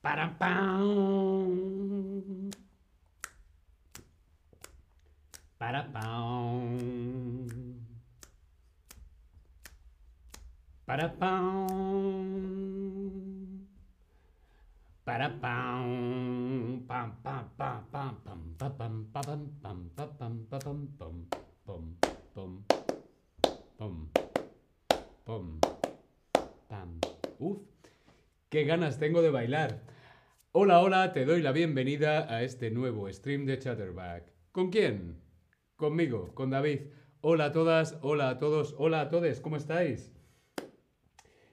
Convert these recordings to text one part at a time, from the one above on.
Ba-da-bow. Ba-da-bow. Ba-da-bow. Ba-da-bow. Bum, bum, bum, bum, bum, bum, bum, bum, bum, bum, bum, bum, bum, bum, bum, bum, bum. Qué ganas tengo de bailar. Hola, hola, te doy la bienvenida a este nuevo stream de Chatterback. ¿Con quién? Conmigo, con David. Hola a todas, hola a todos, hola a todos, ¿cómo estáis?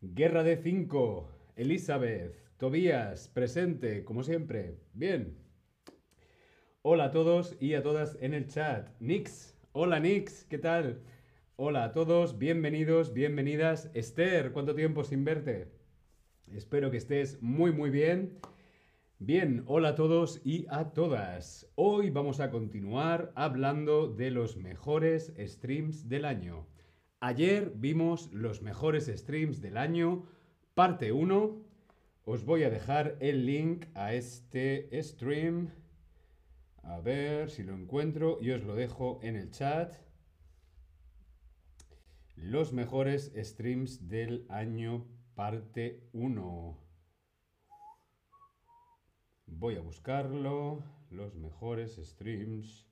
Guerra de 5, Elizabeth, Tobías, presente, como siempre. Bien. Hola a todos y a todas en el chat. Nix, hola Nix, ¿qué tal? Hola a todos, bienvenidos, bienvenidas. Esther, ¿cuánto tiempo sin verte? Espero que estés muy, muy bien. Bien, hola a todos y a todas. Hoy vamos a continuar hablando de los mejores streams del año. Ayer vimos los mejores streams del año, parte 1. Os voy a dejar el link a este stream. A ver si lo encuentro y os lo dejo en el chat. Los mejores streams del año, parte 1. Voy a buscarlo. Los mejores streams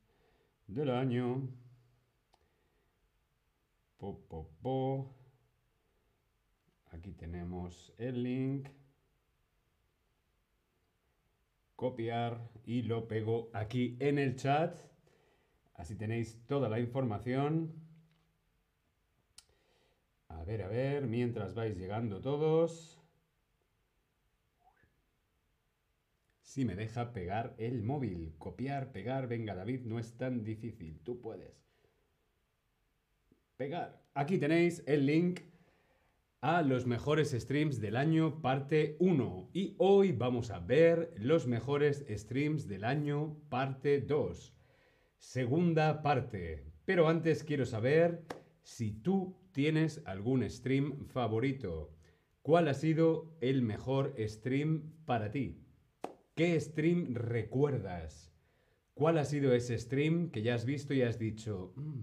del año. Po, po, po. Aquí tenemos el link. Copiar y lo pego aquí en el chat. Así tenéis toda la información. A ver, a ver, mientras vais llegando todos. Si me deja pegar el móvil. Copiar, pegar. Venga, David, no es tan difícil. Tú puedes. Pegar. Aquí tenéis el link a los mejores streams del año, parte 1. Y hoy vamos a ver los mejores streams del año, parte 2. Segunda parte. Pero antes quiero saber si tú tienes algún stream favorito. ¿Cuál ha sido el mejor stream para ti? ¿Qué stream recuerdas? ¿Cuál ha sido ese stream que ya has visto y has dicho, "Mm,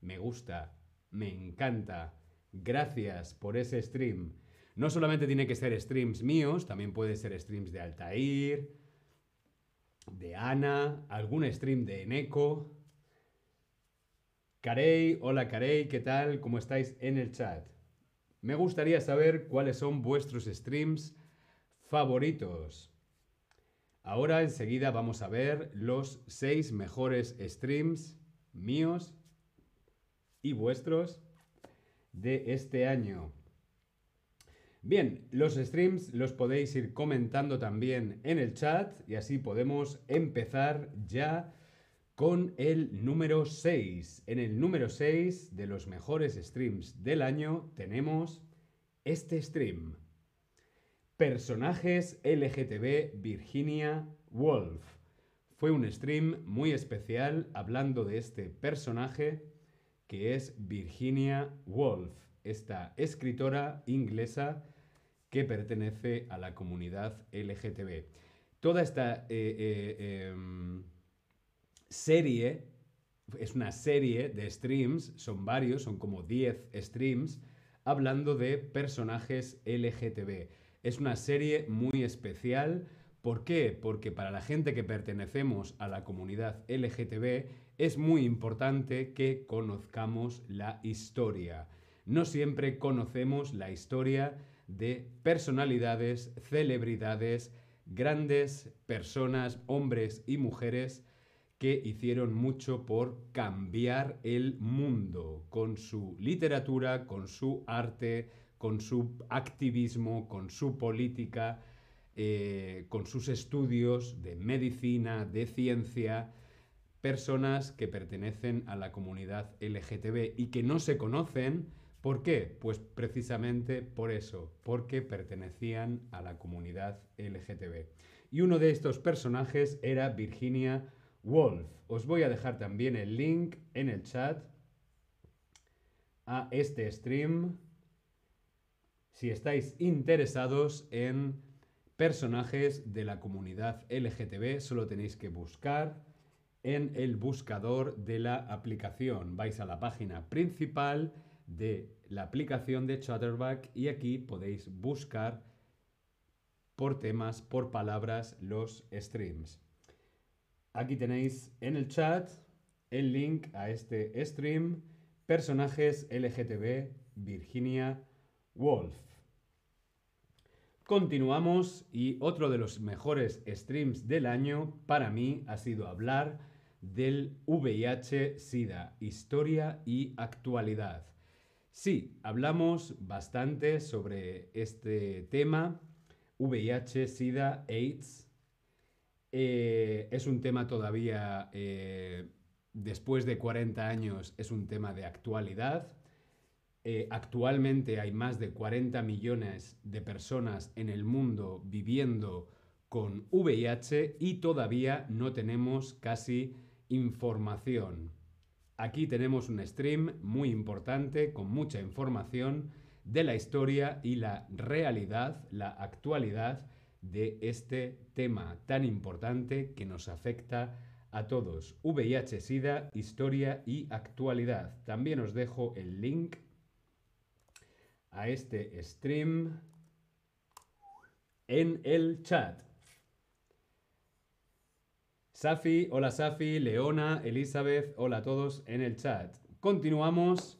me gusta, me encanta, gracias por ese stream? No solamente tiene que ser streams míos, también puede ser streams de Altair, de Ana, algún stream de Eneco. Carey, hola Carey, ¿qué tal? ¿Cómo estáis en el chat? Me gustaría saber cuáles son vuestros streams favoritos. Ahora enseguida vamos a ver los seis mejores streams míos y vuestros de este año. Bien, los streams los podéis ir comentando también en el chat y así podemos empezar ya con el número 6. En el número 6 de los mejores streams del año tenemos este stream. Personajes LGTB Virginia Woolf. Fue un stream muy especial hablando de este personaje que es Virginia Woolf, esta escritora inglesa que pertenece a la comunidad LGTB. Toda esta eh, eh, em, serie es una serie de streams, son varios, son como 10 streams, hablando de personajes LGTB. Es una serie muy especial. ¿Por qué? Porque para la gente que pertenecemos a la comunidad LGTB es muy importante que conozcamos la historia. No siempre conocemos la historia de personalidades, celebridades, grandes personas, hombres y mujeres que hicieron mucho por cambiar el mundo con su literatura, con su arte, con su activismo, con su política, eh, con sus estudios de medicina, de ciencia, personas que pertenecen a la comunidad LGTB y que no se conocen. ¿Por qué? Pues precisamente por eso, porque pertenecían a la comunidad LGTB. Y uno de estos personajes era Virginia Woolf. Os voy a dejar también el link en el chat a este stream si estáis interesados en personajes de la comunidad LGTB. Solo tenéis que buscar en el buscador de la aplicación. Vais a la página principal de la aplicación de Chatterback y aquí podéis buscar por temas, por palabras, los streams. Aquí tenéis en el chat el link a este stream, personajes LGTB, Virginia Woolf. Continuamos y otro de los mejores streams del año para mí ha sido hablar del VIH-Sida, historia y actualidad. Sí, hablamos bastante sobre este tema, VIH, SIDA, AIDS. Eh, es un tema todavía, eh, después de 40 años, es un tema de actualidad. Eh, actualmente hay más de 40 millones de personas en el mundo viviendo con VIH y todavía no tenemos casi información. Aquí tenemos un stream muy importante con mucha información de la historia y la realidad, la actualidad de este tema tan importante que nos afecta a todos. VIH, SIDA, historia y actualidad. También os dejo el link a este stream en el chat. Safi, hola Safi, Leona, Elizabeth, hola a todos en el chat. Continuamos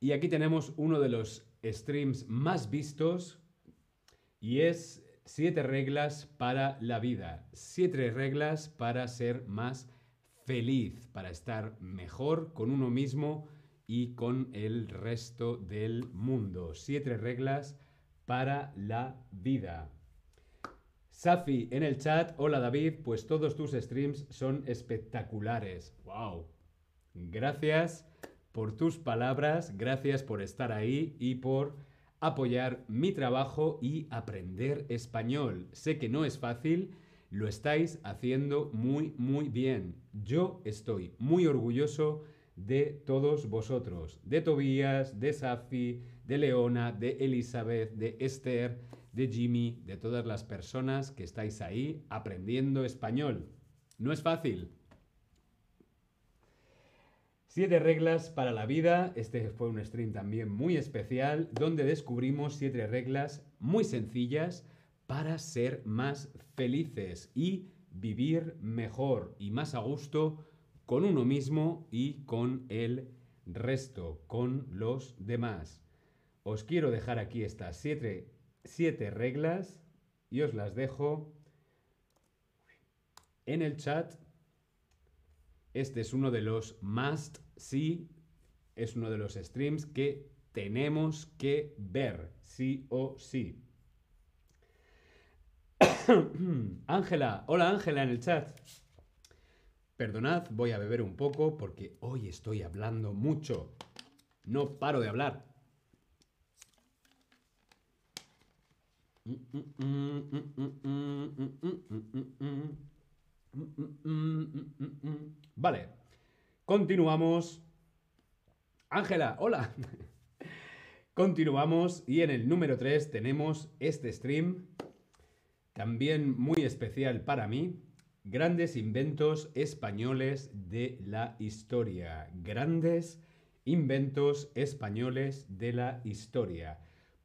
y aquí tenemos uno de los streams más vistos y es siete reglas para la vida. Siete reglas para ser más feliz, para estar mejor con uno mismo y con el resto del mundo. Siete reglas para la vida. Safi en el chat, hola David, pues todos tus streams son espectaculares. ¡Wow! Gracias por tus palabras, gracias por estar ahí y por apoyar mi trabajo y aprender español. Sé que no es fácil, lo estáis haciendo muy, muy bien. Yo estoy muy orgulloso de todos vosotros, de Tobías, de Safi, de Leona, de Elizabeth, de Esther de Jimmy, de todas las personas que estáis ahí aprendiendo español. No es fácil. Siete reglas para la vida. Este fue un stream también muy especial donde descubrimos siete reglas muy sencillas para ser más felices y vivir mejor y más a gusto con uno mismo y con el resto, con los demás. Os quiero dejar aquí estas siete siete reglas y os las dejo en el chat. Este es uno de los must see, es uno de los streams que tenemos que ver, sí o sí. Ángela, hola Ángela en el chat. Perdonad, voy a beber un poco porque hoy estoy hablando mucho. No paro de hablar. Vale. Continuamos. Ángela, hola. Continuamos y en el número 3 tenemos este stream, también muy especial para mí, grandes inventos españoles de la historia. Grandes inventos españoles de la historia.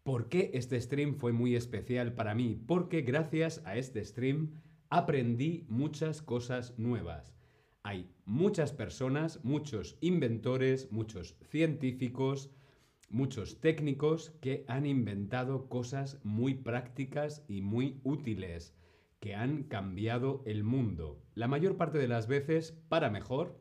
¿Por qué este stream fue muy especial para mí? Porque gracias a este stream aprendí muchas cosas nuevas. Hay muchas personas, muchos inventores, muchos científicos, muchos técnicos que han inventado cosas muy prácticas y muy útiles, que han cambiado el mundo. La mayor parte de las veces para mejor.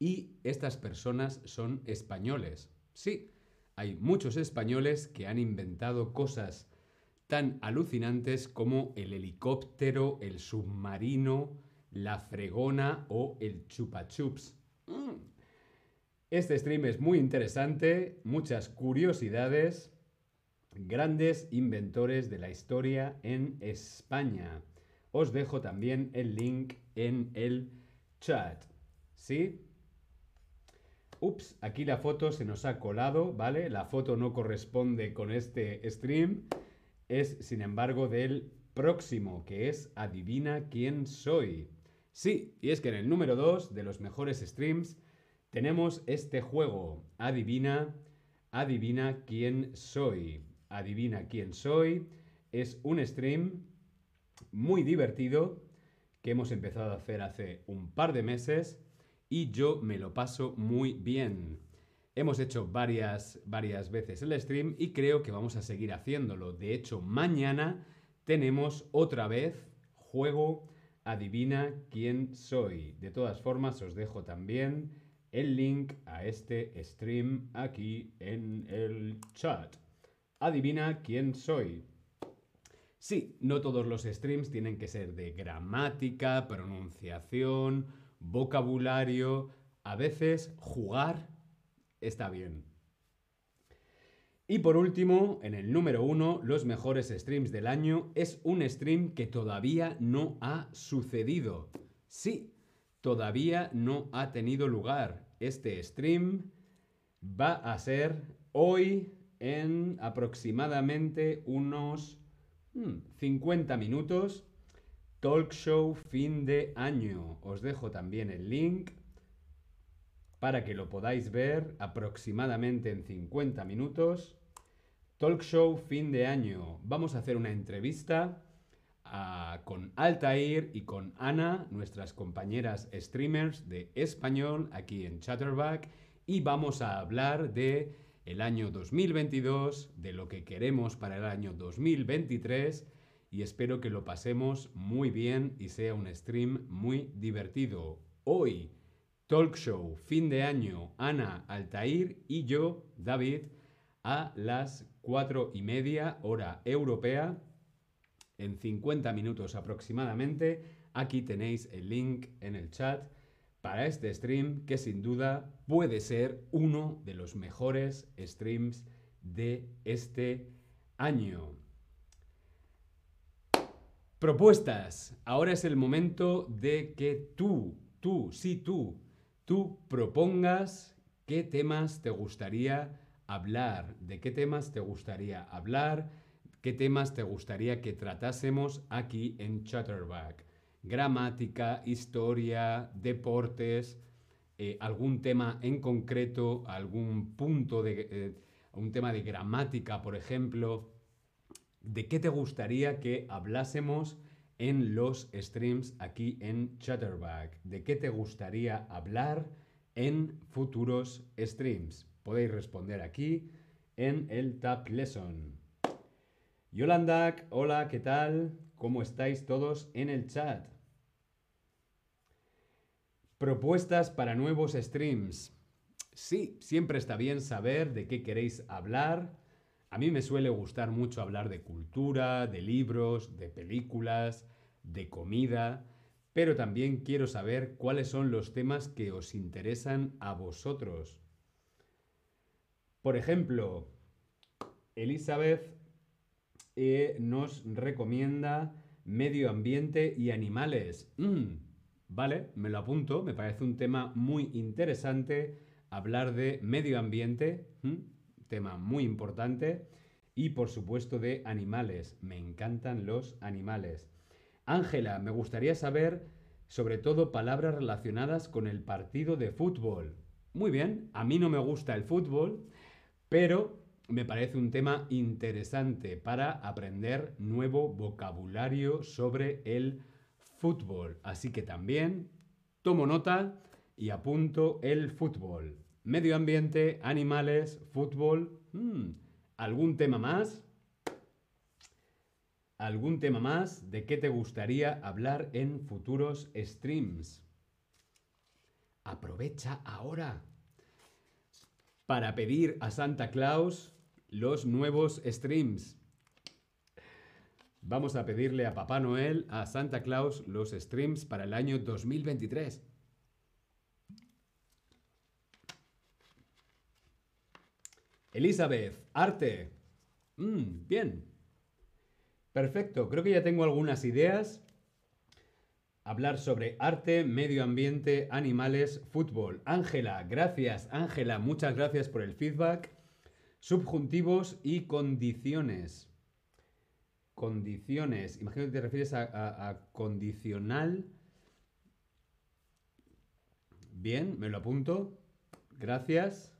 Y estas personas son españoles. Sí, hay muchos españoles que han inventado cosas tan alucinantes como el helicóptero, el submarino, la fregona o el chupa chups. Mm. Este stream es muy interesante, muchas curiosidades, grandes inventores de la historia en España. Os dejo también el link en el chat. ¿Sí? Ups, aquí la foto se nos ha colado, ¿vale? La foto no corresponde con este stream. Es, sin embargo, del próximo, que es Adivina quién soy. Sí, y es que en el número 2 de los mejores streams tenemos este juego. Adivina, adivina quién soy. Adivina quién soy. Es un stream muy divertido que hemos empezado a hacer hace un par de meses y yo me lo paso muy bien. Hemos hecho varias, varias veces el stream y creo que vamos a seguir haciéndolo. De hecho, mañana tenemos otra vez juego Adivina quién soy. De todas formas, os dejo también el link a este stream aquí en el chat. Adivina quién soy. Sí, no todos los streams tienen que ser de gramática, pronunciación, vocabulario. A veces jugar está bien. Y por último, en el número uno, los mejores streams del año, es un stream que todavía no ha sucedido. Sí, todavía no ha tenido lugar. Este stream va a ser hoy en aproximadamente unos 50 hmm, minutos. Talk show fin de año. Os dejo también el link para que lo podáis ver aproximadamente en 50 minutos. Talk show fin de año. Vamos a hacer una entrevista con Altair y con Ana, nuestras compañeras streamers de español aquí en Chatterback, y vamos a hablar de el año 2022, de lo que queremos para el año 2023 y espero que lo pasemos muy bien y sea un stream muy divertido. Hoy, talk show, fin de año, Ana, Altair y yo, David, a las cuatro y media hora europea en 50 minutos aproximadamente. Aquí tenéis el link en el chat para este stream que sin duda puede ser uno de los mejores streams de este año. Propuestas. Ahora es el momento de que tú, tú, sí tú, tú propongas qué temas te gustaría hablar, de qué temas te gustaría hablar, qué temas te gustaría que tratásemos aquí en Chatterback. Gramática, historia, deportes, eh, algún tema en concreto, algún punto de... Eh, un tema de gramática, por ejemplo. ¿De qué te gustaría que hablásemos en los streams aquí en Chatterback? ¿De qué te gustaría hablar en futuros streams? Podéis responder aquí en el Tab Lesson. Yolanda, hola, ¿qué tal? ¿Cómo estáis todos en el chat? Propuestas para nuevos streams. Sí, siempre está bien saber de qué queréis hablar. A mí me suele gustar mucho hablar de cultura, de libros, de películas, de comida, pero también quiero saber cuáles son los temas que os interesan a vosotros. Por ejemplo, Elizabeth eh, nos recomienda medio ambiente y animales. Mm, vale, me lo apunto, me parece un tema muy interesante hablar de medio ambiente, mm, tema muy importante, y por supuesto de animales. Me encantan los animales. Ángela, me gustaría saber sobre todo palabras relacionadas con el partido de fútbol. Muy bien, a mí no me gusta el fútbol, pero me parece un tema interesante para aprender nuevo vocabulario sobre el fútbol. Así que también tomo nota y apunto el fútbol. Medio ambiente, animales, fútbol. Hmm, ¿Algún tema más? ¿Algún tema más de qué te gustaría hablar en futuros streams? Aprovecha ahora para pedir a Santa Claus los nuevos streams. Vamos a pedirle a Papá Noel, a Santa Claus, los streams para el año 2023. Elizabeth, arte. Mm, bien. Perfecto, creo que ya tengo algunas ideas. Hablar sobre arte, medio ambiente, animales, fútbol. Ángela, gracias. Ángela, muchas gracias por el feedback. Subjuntivos y condiciones. condiciones. Imagino que te refieres a, a condicional. Bien, me lo apunto. Gracias.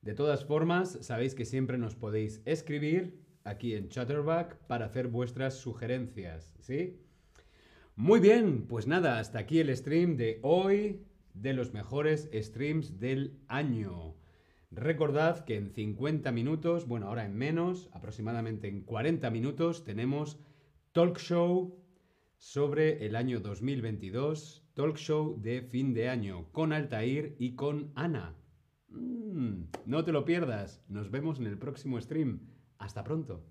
De todas formas, sabéis que siempre nos podéis escribir aquí en Chatterback para hacer vuestras sugerencias, ¿sí? Muy bien, pues nada, hasta aquí el stream de hoy de los mejores streams del año. Recordad que en 50 minutos, bueno, ahora en menos, aproximadamente en 40 minutos, tenemos talk show sobre el año 2022, talk show de fin de año con Altair y con Ana. Mm, no te lo pierdas, nos vemos en el próximo stream. Hasta pronto.